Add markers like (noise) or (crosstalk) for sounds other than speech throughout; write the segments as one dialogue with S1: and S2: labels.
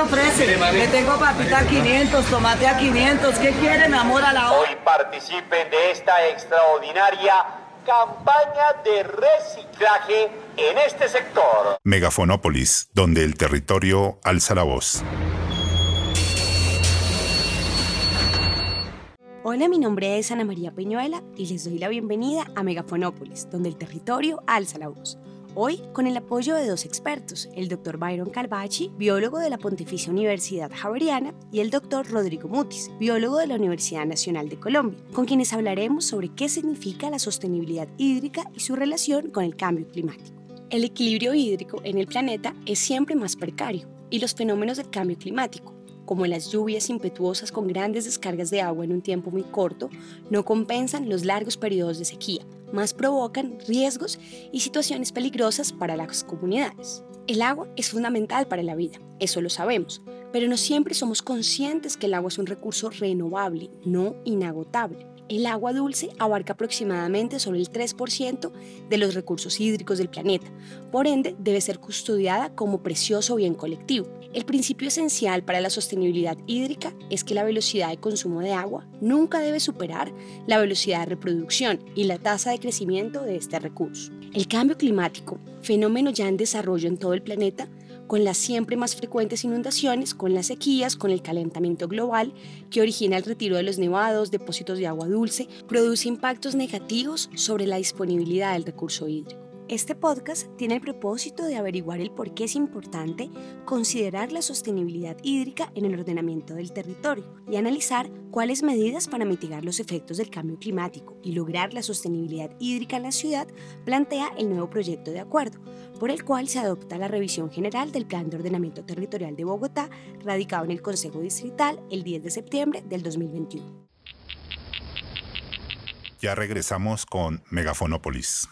S1: ofrece? Le tengo papita a 500, tomate a 500. ¿Qué quiere, mi amor, a la hora?
S2: Hoy participen de esta extraordinaria campaña de reciclaje en este sector.
S3: Megafonópolis, donde el territorio alza la voz.
S4: Hola, mi nombre es Ana María Peñuela y les doy la bienvenida a Megafonópolis, donde el territorio alza la voz. Hoy, con el apoyo de dos expertos, el doctor Byron Calvachi, biólogo de la Pontificia Universidad Javeriana, y el doctor Rodrigo Mutis, biólogo de la Universidad Nacional de Colombia, con quienes hablaremos sobre qué significa la sostenibilidad hídrica y su relación con el cambio climático. El equilibrio hídrico en el planeta es siempre más precario y los fenómenos del cambio climático, como las lluvias impetuosas con grandes descargas de agua en un tiempo muy corto, no compensan los largos periodos de sequía, más provocan riesgos y situaciones peligrosas para las comunidades. El agua es fundamental para la vida, eso lo sabemos, pero no siempre somos conscientes que el agua es un recurso renovable, no inagotable. El agua dulce abarca aproximadamente sobre el 3% de los recursos hídricos del planeta, por ende debe ser custodiada como precioso bien colectivo. El principio esencial para la sostenibilidad hídrica es que la velocidad de consumo de agua nunca debe superar la velocidad de reproducción y la tasa de crecimiento de este recurso. El cambio climático, fenómeno ya en desarrollo en todo el planeta, con las siempre más frecuentes inundaciones, con las sequías, con el calentamiento global que origina el retiro de los nevados, depósitos de agua dulce, produce impactos negativos sobre la disponibilidad del recurso hídrico. Este podcast tiene el propósito de averiguar el por qué es importante considerar la sostenibilidad hídrica en el ordenamiento del territorio y analizar cuáles medidas para mitigar los efectos del cambio climático y lograr la sostenibilidad hídrica en la ciudad plantea el nuevo proyecto de acuerdo, por el cual se adopta la revisión general del Plan de Ordenamiento Territorial de Bogotá, radicado en el Consejo Distrital el 10 de septiembre del 2021.
S3: Ya regresamos con Megafonópolis.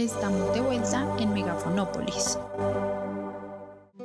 S5: Estamos de vuelta en Megafonópolis.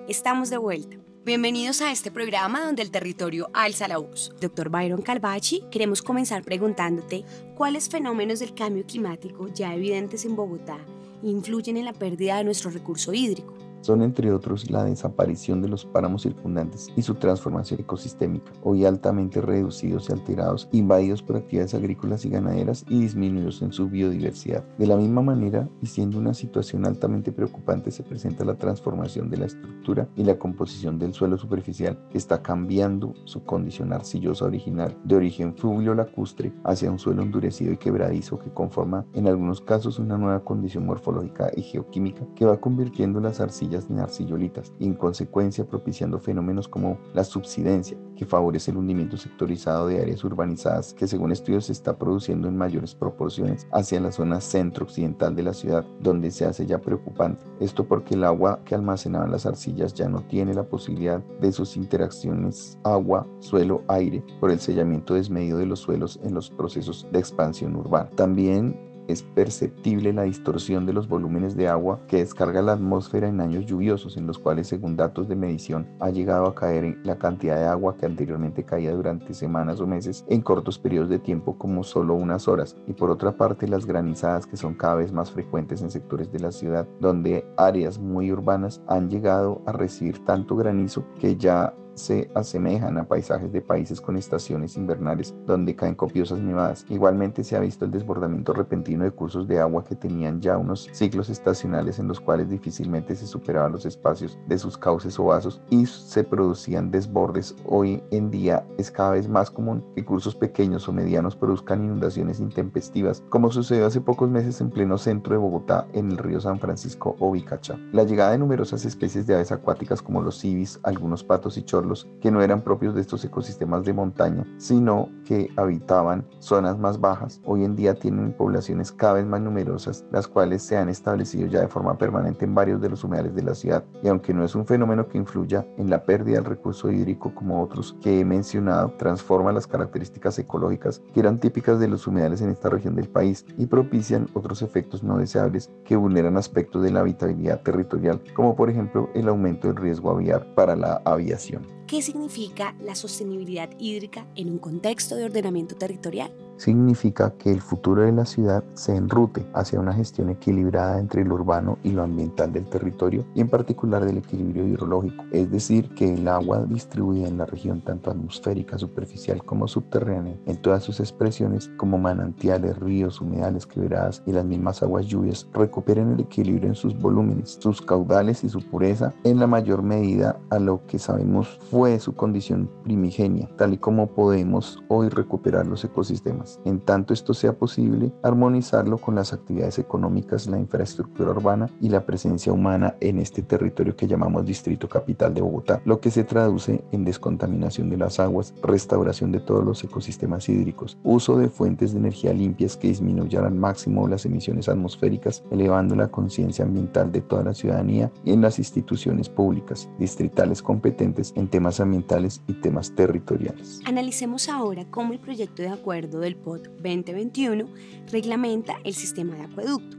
S4: Estamos de vuelta. Bienvenidos a este programa donde el territorio alza la voz. Doctor Byron Calvachi, queremos comenzar preguntándote cuáles fenómenos del cambio climático ya evidentes en Bogotá influyen en la pérdida de nuestro recurso hídrico
S6: son entre otros la desaparición de los páramos circundantes y su transformación ecosistémica, hoy altamente reducidos y alterados, invadidos por actividades agrícolas y ganaderas y disminuidos en su biodiversidad. De la misma manera, y siendo una situación altamente preocupante, se presenta la transformación de la estructura y la composición del suelo superficial, que está cambiando su condición arcillosa original de origen fluvio lacustre hacia un suelo endurecido y quebradizo que conforma en algunos casos una nueva condición morfológica y geoquímica que va convirtiendo las arcillas en arcillolitas y en consecuencia propiciando fenómenos como la subsidencia, que favorece el hundimiento sectorizado de áreas urbanizadas que según estudios se está produciendo en mayores proporciones hacia la zona centro-occidental de la ciudad, donde se hace ya preocupante. Esto porque el agua que almacenaban las arcillas ya no tiene la posibilidad de sus interacciones agua, suelo, aire por el sellamiento desmedido de los suelos en los procesos de expansión urbana. También es perceptible la distorsión de los volúmenes de agua que descarga la atmósfera en años lluviosos, en los cuales, según datos de medición, ha llegado a caer la cantidad de agua que anteriormente caía durante semanas o meses en cortos periodos de tiempo como solo unas horas. Y por otra parte, las granizadas que son cada vez más frecuentes en sectores de la ciudad, donde áreas muy urbanas han llegado a recibir tanto granizo que ya se asemejan a paisajes de países con estaciones invernales donde caen copiosas nevadas. Igualmente se ha visto el desbordamiento repentino de cursos de agua que tenían ya unos ciclos estacionales en los cuales difícilmente se superaban los espacios de sus cauces o vasos y se producían desbordes. Hoy en día es cada vez más común que cursos pequeños o medianos produzcan inundaciones intempestivas, como sucedió hace pocos meses en pleno centro de Bogotá en el río San Francisco o Bicacha. La llegada de numerosas especies de aves acuáticas como los civis, algunos patos y chorros que no eran propios de estos ecosistemas de montaña, sino que habitaban zonas más bajas. Hoy en día tienen poblaciones cada vez más numerosas, las cuales se han establecido ya de forma permanente en varios de los humedales de la ciudad. Y aunque no es un fenómeno que influya en la pérdida del recurso hídrico como otros que he mencionado, transforma las características ecológicas que eran típicas de los humedales en esta región del país y propician otros efectos no deseables que vulneran aspectos de la habitabilidad territorial, como por ejemplo el aumento del riesgo aviar para la aviación.
S4: ¿Qué significa la sostenibilidad hídrica en un contexto de ordenamiento territorial?
S6: Significa que el futuro de la ciudad se enrute hacia una gestión equilibrada entre lo urbano y lo ambiental del territorio y en particular del equilibrio hidrológico, es decir, que el agua distribuida en la región tanto atmosférica, superficial como subterránea, en todas sus expresiones como manantiales, ríos, humedales, quebradas y las mismas aguas lluvias, recuperen el equilibrio en sus volúmenes, sus caudales y su pureza en la mayor medida a lo que sabemos fue su condición primigenia, tal y como podemos hoy recuperar los ecosistemas en tanto esto sea posible, armonizarlo con las actividades económicas, la infraestructura urbana y la presencia humana en este territorio que llamamos Distrito Capital de Bogotá, lo que se traduce en descontaminación de las aguas, restauración de todos los ecosistemas hídricos, uso de fuentes de energía limpias que disminuyan al máximo las emisiones atmosféricas, elevando la conciencia ambiental de toda la ciudadanía y en las instituciones públicas, distritales competentes en temas ambientales y temas territoriales.
S4: Analicemos ahora cómo el proyecto de acuerdo del POT 2021 reglamenta el sistema de acueducto.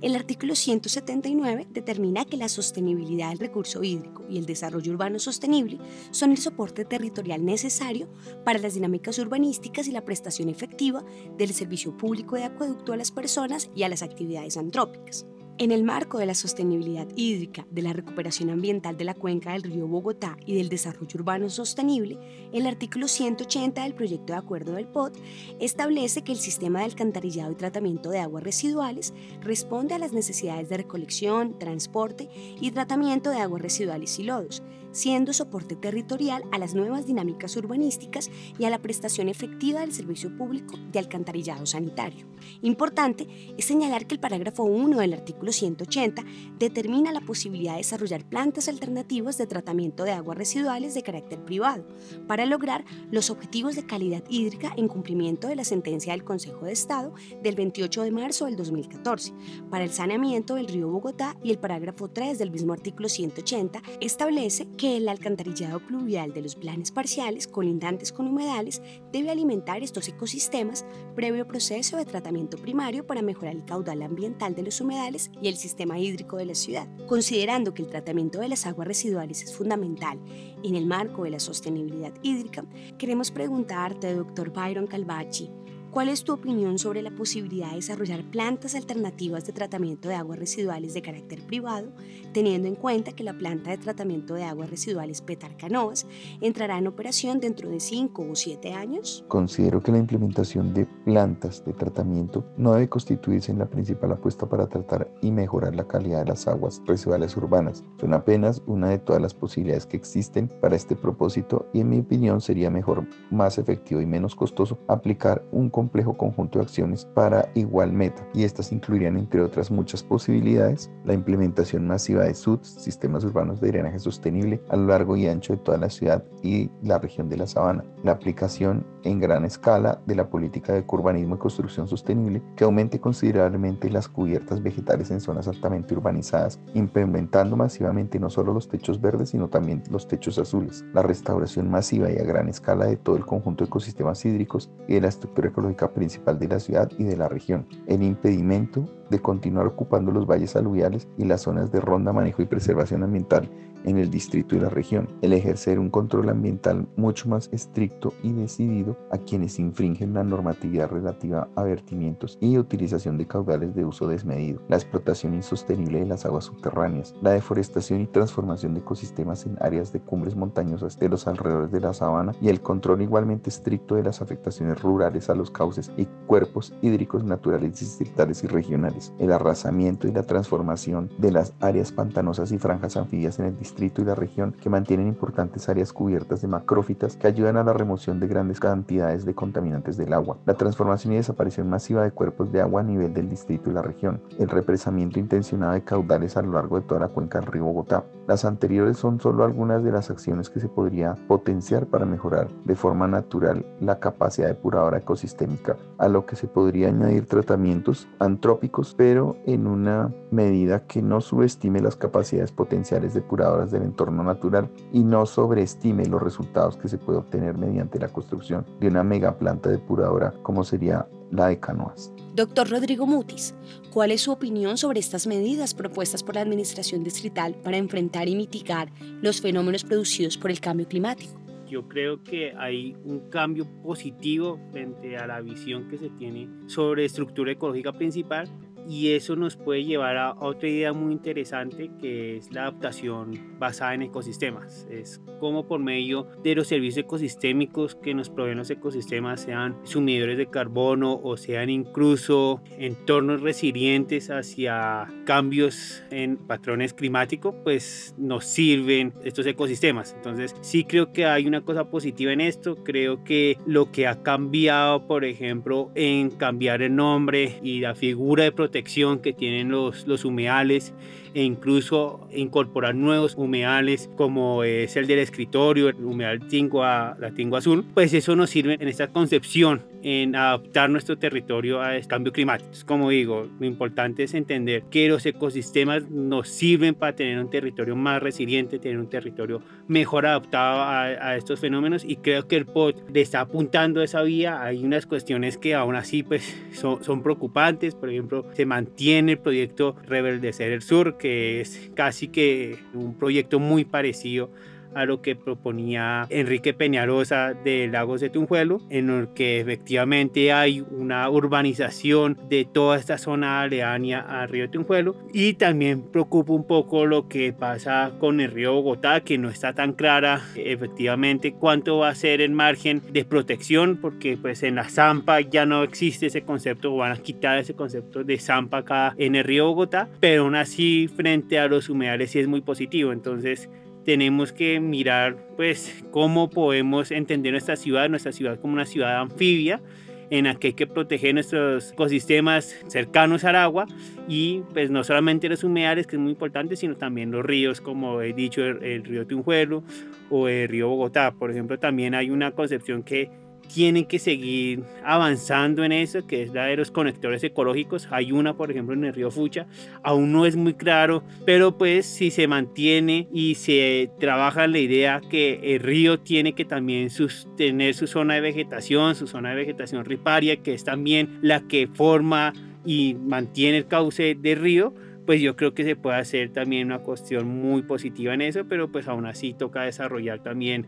S4: El artículo 179 determina que la sostenibilidad del recurso hídrico y el desarrollo urbano sostenible son el soporte territorial necesario para las dinámicas urbanísticas y la prestación efectiva del servicio público de acueducto a las personas y a las actividades antrópicas. En el marco de la sostenibilidad hídrica, de la recuperación ambiental de la cuenca del río Bogotá y del desarrollo urbano sostenible, el artículo 180 del proyecto de acuerdo del POT establece que el sistema de alcantarillado y tratamiento de aguas residuales responde a las necesidades de recolección, transporte y tratamiento de aguas residuales y lodos, siendo soporte territorial a las nuevas dinámicas urbanísticas y a la prestación efectiva del servicio público de alcantarillado sanitario. Importante es señalar que el parágrafo 1 del artículo 180 determina la posibilidad de desarrollar plantas alternativas de tratamiento de aguas residuales de carácter privado para lograr los objetivos de calidad hídrica en cumplimiento de la sentencia del Consejo de Estado del 28 de marzo del 2014 para el saneamiento del río Bogotá y el parágrafo 3 del mismo artículo 180 establece que que el alcantarillado pluvial de los planes parciales colindantes con humedales debe alimentar estos ecosistemas previo proceso de tratamiento primario para mejorar el caudal ambiental de los humedales y el sistema hídrico de la ciudad. Considerando que el tratamiento de las aguas residuales es fundamental en el marco de la sostenibilidad hídrica, queremos preguntarte, doctor Byron Calvachi, ¿Cuál es tu opinión sobre la posibilidad de desarrollar plantas alternativas de tratamiento de aguas residuales de carácter privado, teniendo en cuenta que la planta de tratamiento de aguas residuales Petar Canoas entrará en operación dentro de 5 o 7 años?
S6: Considero que la implementación de plantas de tratamiento no debe constituirse en la principal apuesta para tratar y mejorar la calidad de las aguas residuales urbanas. Son apenas una de todas las posibilidades que existen para este propósito y en mi opinión sería mejor, más efectivo y menos costoso aplicar un complejo conjunto de acciones para igual meta y estas incluirían entre otras muchas posibilidades la implementación masiva de SUDs, sistemas urbanos de drenaje sostenible a lo largo y ancho de toda la ciudad y la región de la sabana, la aplicación en gran escala de la política de urbanismo y construcción sostenible que aumente considerablemente las cubiertas vegetales en zonas altamente urbanizadas, implementando masivamente no solo los techos verdes sino también los techos azules, la restauración masiva y a gran escala de todo el conjunto de ecosistemas hídricos y de la estructura principal de la ciudad y de la región, el impedimento de continuar ocupando los valles aluviales y las zonas de ronda, manejo y preservación ambiental en el distrito y la región, el ejercer un control ambiental mucho más estricto y decidido a quienes infringen la normatividad relativa a vertimientos y utilización de caudales de uso desmedido, la explotación insostenible de las aguas subterráneas, la deforestación y transformación de ecosistemas en áreas de cumbres montañosas de los alrededores de la sabana y el control igualmente estricto de las afectaciones rurales a los cauces y cuerpos hídricos naturales distritales y regionales, el arrasamiento y la transformación de las áreas pantanosas y franjas anfibias en el distrito y la región que mantienen importantes áreas cubiertas de macrófitas que ayudan a la remoción de grandes cantidades de contaminantes del agua, la transformación y desaparición masiva de cuerpos de agua a nivel del distrito y la región, el represamiento intencionado de caudales a lo largo de toda la cuenca del río Bogotá. Las anteriores son solo algunas de las acciones que se podría potenciar para mejorar de forma natural la capacidad depuradora ecosistémica, a lo que se podría añadir tratamientos antrópicos, pero en una medida que no subestime las capacidades potenciales depuradoras del entorno natural y no sobreestime los resultados que se puede obtener mediante la construcción de una mega planta depuradora como sería la de Canoas.
S4: Doctor Rodrigo Mutis, ¿cuál es su opinión sobre estas medidas propuestas por la Administración Distrital para enfrentar y mitigar los fenómenos producidos por el cambio climático?
S7: Yo creo que hay un cambio positivo frente a la visión que se tiene sobre estructura ecológica principal y eso nos puede llevar a otra idea muy interesante que es la adaptación basada en ecosistemas. Es como por medio de los servicios ecosistémicos que nos proveen los ecosistemas, sean sumidores de carbono o sean incluso entornos resilientes hacia cambios en patrones climáticos, pues nos sirven estos ecosistemas. Entonces sí creo que hay una cosa positiva en esto. Creo que lo que ha cambiado, por ejemplo, en cambiar el nombre y la figura de protección que tienen los, los humedales e incluso incorporar nuevos humedales como es el del escritorio, el humedal tingua, la tingua azul, pues eso nos sirve en esta concepción, en adaptar nuestro territorio a este cambio climático. Como digo, lo importante es entender que los ecosistemas nos sirven para tener un territorio más resiliente, tener un territorio mejor adaptado a, a estos fenómenos y creo que el POT le está apuntando esa vía. Hay unas cuestiones que aún así pues son, son preocupantes, por ejemplo, se mantiene el proyecto Rebeldecer el Sur, que es casi que un proyecto muy parecido a lo que proponía Enrique Peñarosa de Lagos de Tunjuelo, en el que efectivamente hay una urbanización de toda esta zona aledaña al río Tunjuelo y también preocupa un poco lo que pasa con el río Bogotá, que no está tan clara efectivamente cuánto va a ser el margen de protección, porque pues en la Zampa ya no existe ese concepto, van a quitar ese concepto de Zampa acá en el río Bogotá, pero aún así frente a los humedales sí es muy positivo, entonces tenemos que mirar pues cómo podemos entender nuestra ciudad, nuestra ciudad como una ciudad anfibia en la que hay que proteger nuestros ecosistemas cercanos al agua y pues no solamente los humedales, que es muy importante, sino también los ríos, como he dicho, el, río Tunjuelo o el río Bogotá. Por ejemplo, también hay una concepción que tienen que seguir avanzando en eso, que es la de los conectores ecológicos. Hay una, por ejemplo, en el río Fucha, aún no es muy claro, pero pues si se mantiene y se trabaja la idea que el río tiene que también tener su zona de vegetación, su zona de vegetación riparia, que es también la que forma y mantiene el cauce del río, pues yo creo que se puede hacer también una cuestión muy positiva en eso, pero pues aún así toca desarrollar también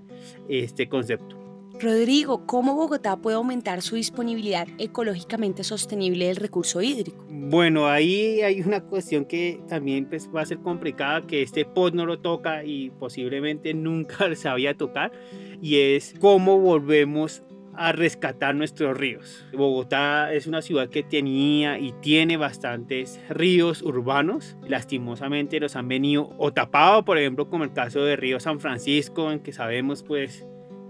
S7: este concepto.
S4: Rodrigo, ¿cómo Bogotá puede aumentar su disponibilidad ecológicamente sostenible del recurso hídrico?
S7: Bueno, ahí hay una cuestión que también pues, va a ser complicada, que este pod no lo toca y posiblemente (laughs) nunca se vaya a tocar, y es cómo volvemos a rescatar nuestros ríos. Bogotá es una ciudad que tenía y tiene bastantes ríos urbanos. Lastimosamente los han venido o tapado, por ejemplo, como el caso de Río San Francisco, en que sabemos pues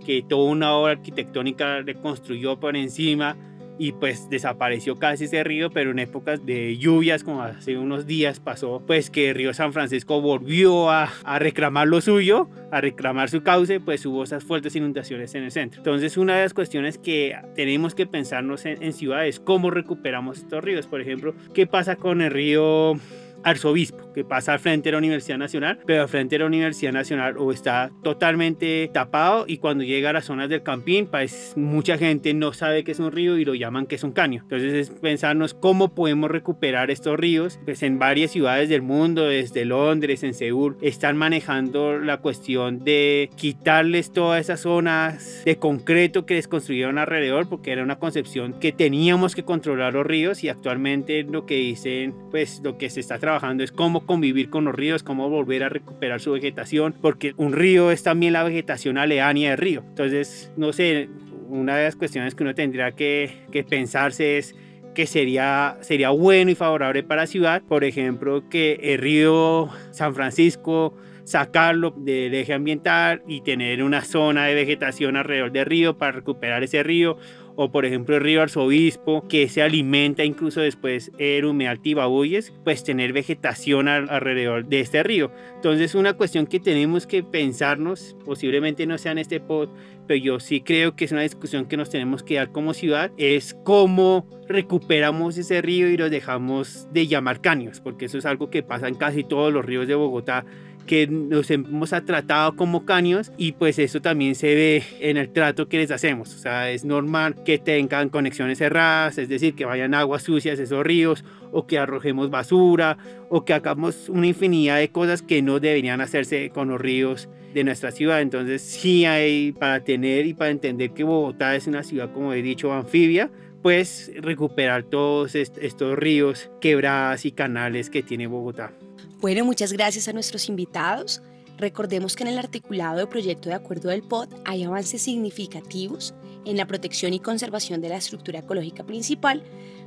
S7: que toda una obra arquitectónica le construyó por encima y pues desapareció casi ese río, pero en épocas de lluvias, como hace unos días pasó, pues que el río San Francisco volvió a, a, reclamar lo suyo, a reclamar su cauce, pues hubo esas fuertes inundaciones en el centro. Entonces una de las cuestiones que tenemos que pensarnos en, en ciudades, cómo recuperamos estos ríos, por ejemplo, qué pasa con el río arzobispo, que pasa al frente de la Universidad Nacional, pero al frente de la Universidad Nacional o está totalmente tapado y cuando llega a las zonas del Campín, pues mucha gente no sabe que es un río y lo llaman que es un caño. Entonces es pensarnos cómo podemos recuperar estos ríos, pues en varias ciudades del mundo, desde Londres, en Seúl, están manejando la cuestión de quitarles todas esas zonas de concreto que les construyeron alrededor, porque era una concepción que teníamos que controlar los ríos y actualmente lo que dicen, pues lo que se está trabajando es cómo convivir con los ríos, cómo volver a recuperar su vegetación, porque un río es también la vegetación aledaña del río. Entonces, no sé, una de las cuestiones que uno tendría que, que pensarse es que sería, sería bueno y favorable para la ciudad, por ejemplo, que el río San Francisco sacarlo del eje ambiental y tener una zona de vegetación alrededor del río para recuperar ese río o por ejemplo el río Arzobispo, que se alimenta incluso después el humedal Tibabuyes, pues tener vegetación alrededor de este río. Entonces una cuestión que tenemos que pensarnos, posiblemente no sea en este pod, pero yo sí creo que es una discusión que nos tenemos que dar como ciudad, es cómo recuperamos ese río y lo dejamos de llamar caños, porque eso es algo que pasa en casi todos los ríos de Bogotá que nos hemos tratado como caños y pues eso también se ve en el trato que les hacemos. O sea, es normal que tengan conexiones cerradas, es decir, que vayan aguas sucias esos ríos o que arrojemos basura o que hagamos una infinidad de cosas que no deberían hacerse con los ríos de nuestra ciudad. Entonces sí hay para tener y para entender que Bogotá es una ciudad, como he dicho, anfibia, pues recuperar todos estos ríos, quebradas y canales que tiene Bogotá.
S4: Bueno, muchas gracias a nuestros invitados. Recordemos que en el articulado de proyecto de acuerdo del POT hay avances significativos en la protección y conservación de la estructura ecológica principal,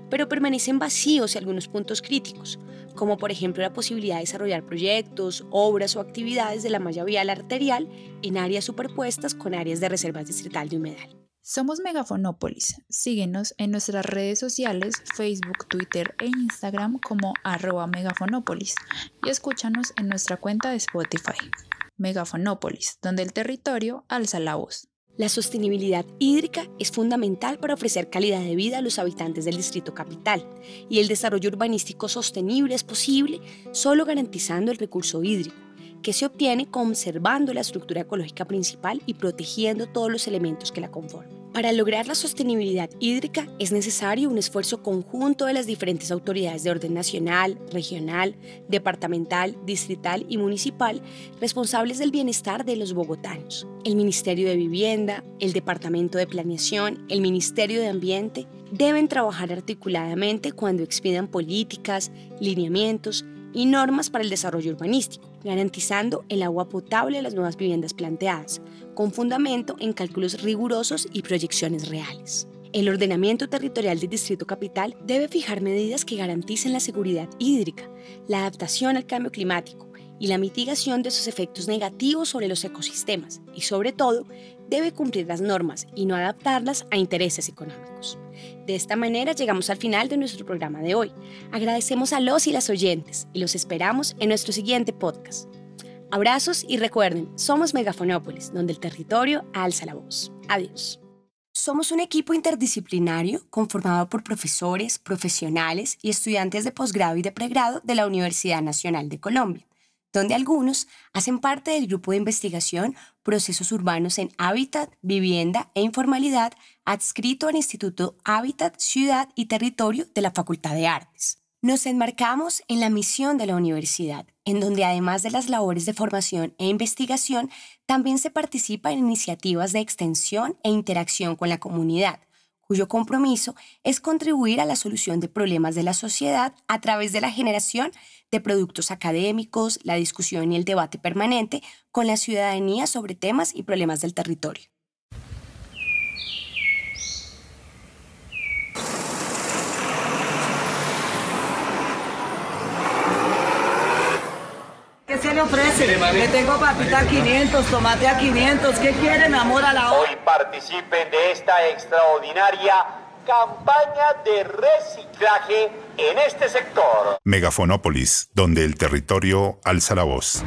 S4: pero permanecen vacíos algunos puntos críticos, como por ejemplo la posibilidad de desarrollar proyectos, obras o actividades de la malla vial arterial en áreas superpuestas con áreas de reservas distrital de humedal.
S5: Somos Megafonópolis. Síguenos en nuestras redes sociales, Facebook, Twitter e Instagram como arroba megafonópolis y escúchanos en nuestra cuenta de Spotify. Megafonópolis, donde el territorio alza la voz.
S4: La sostenibilidad hídrica es fundamental para ofrecer calidad de vida a los habitantes del Distrito Capital y el desarrollo urbanístico sostenible es posible solo garantizando el recurso hídrico que se obtiene conservando la estructura ecológica principal y protegiendo todos los elementos que la conforman. Para lograr la sostenibilidad hídrica es necesario un esfuerzo conjunto de las diferentes autoridades de orden nacional, regional, departamental, distrital y municipal responsables del bienestar de los bogotanos. El Ministerio de Vivienda, el Departamento de Planeación, el Ministerio de Ambiente deben trabajar articuladamente cuando expidan políticas, lineamientos y normas para el desarrollo urbanístico, garantizando el agua potable a las nuevas viviendas planteadas, con fundamento en cálculos rigurosos y proyecciones reales. El ordenamiento territorial del Distrito Capital debe fijar medidas que garanticen la seguridad hídrica, la adaptación al cambio climático y la mitigación de sus efectos negativos sobre los ecosistemas y sobre todo debe cumplir las normas y no adaptarlas a intereses económicos. De esta manera llegamos al final de nuestro programa de hoy. Agradecemos a los y las oyentes y los esperamos en nuestro siguiente podcast. Abrazos y recuerden, somos Megafonópolis, donde el territorio alza la voz. Adiós. Somos un equipo interdisciplinario conformado por profesores, profesionales y estudiantes de posgrado y de pregrado de la Universidad Nacional de Colombia, donde algunos hacen parte del grupo de investigación Procesos Urbanos en Hábitat, Vivienda e Informalidad adscrito al Instituto Hábitat, Ciudad y Territorio de la Facultad de Artes. Nos enmarcamos en la misión de la universidad, en donde además de las labores de formación e investigación, también se participa en iniciativas de extensión e interacción con la comunidad, cuyo compromiso es contribuir a la solución de problemas de la sociedad a través de la generación de productos académicos, la discusión y el debate permanente con la ciudadanía sobre temas y problemas del territorio.
S1: ¿Qué se le ofrece? Le tengo papita a 500, tomate a 500. ¿Qué quiere, mi amor, a la hora?
S2: Hoy participen de esta extraordinaria campaña de reciclaje en este sector.
S3: Megafonópolis, donde el territorio alza la voz.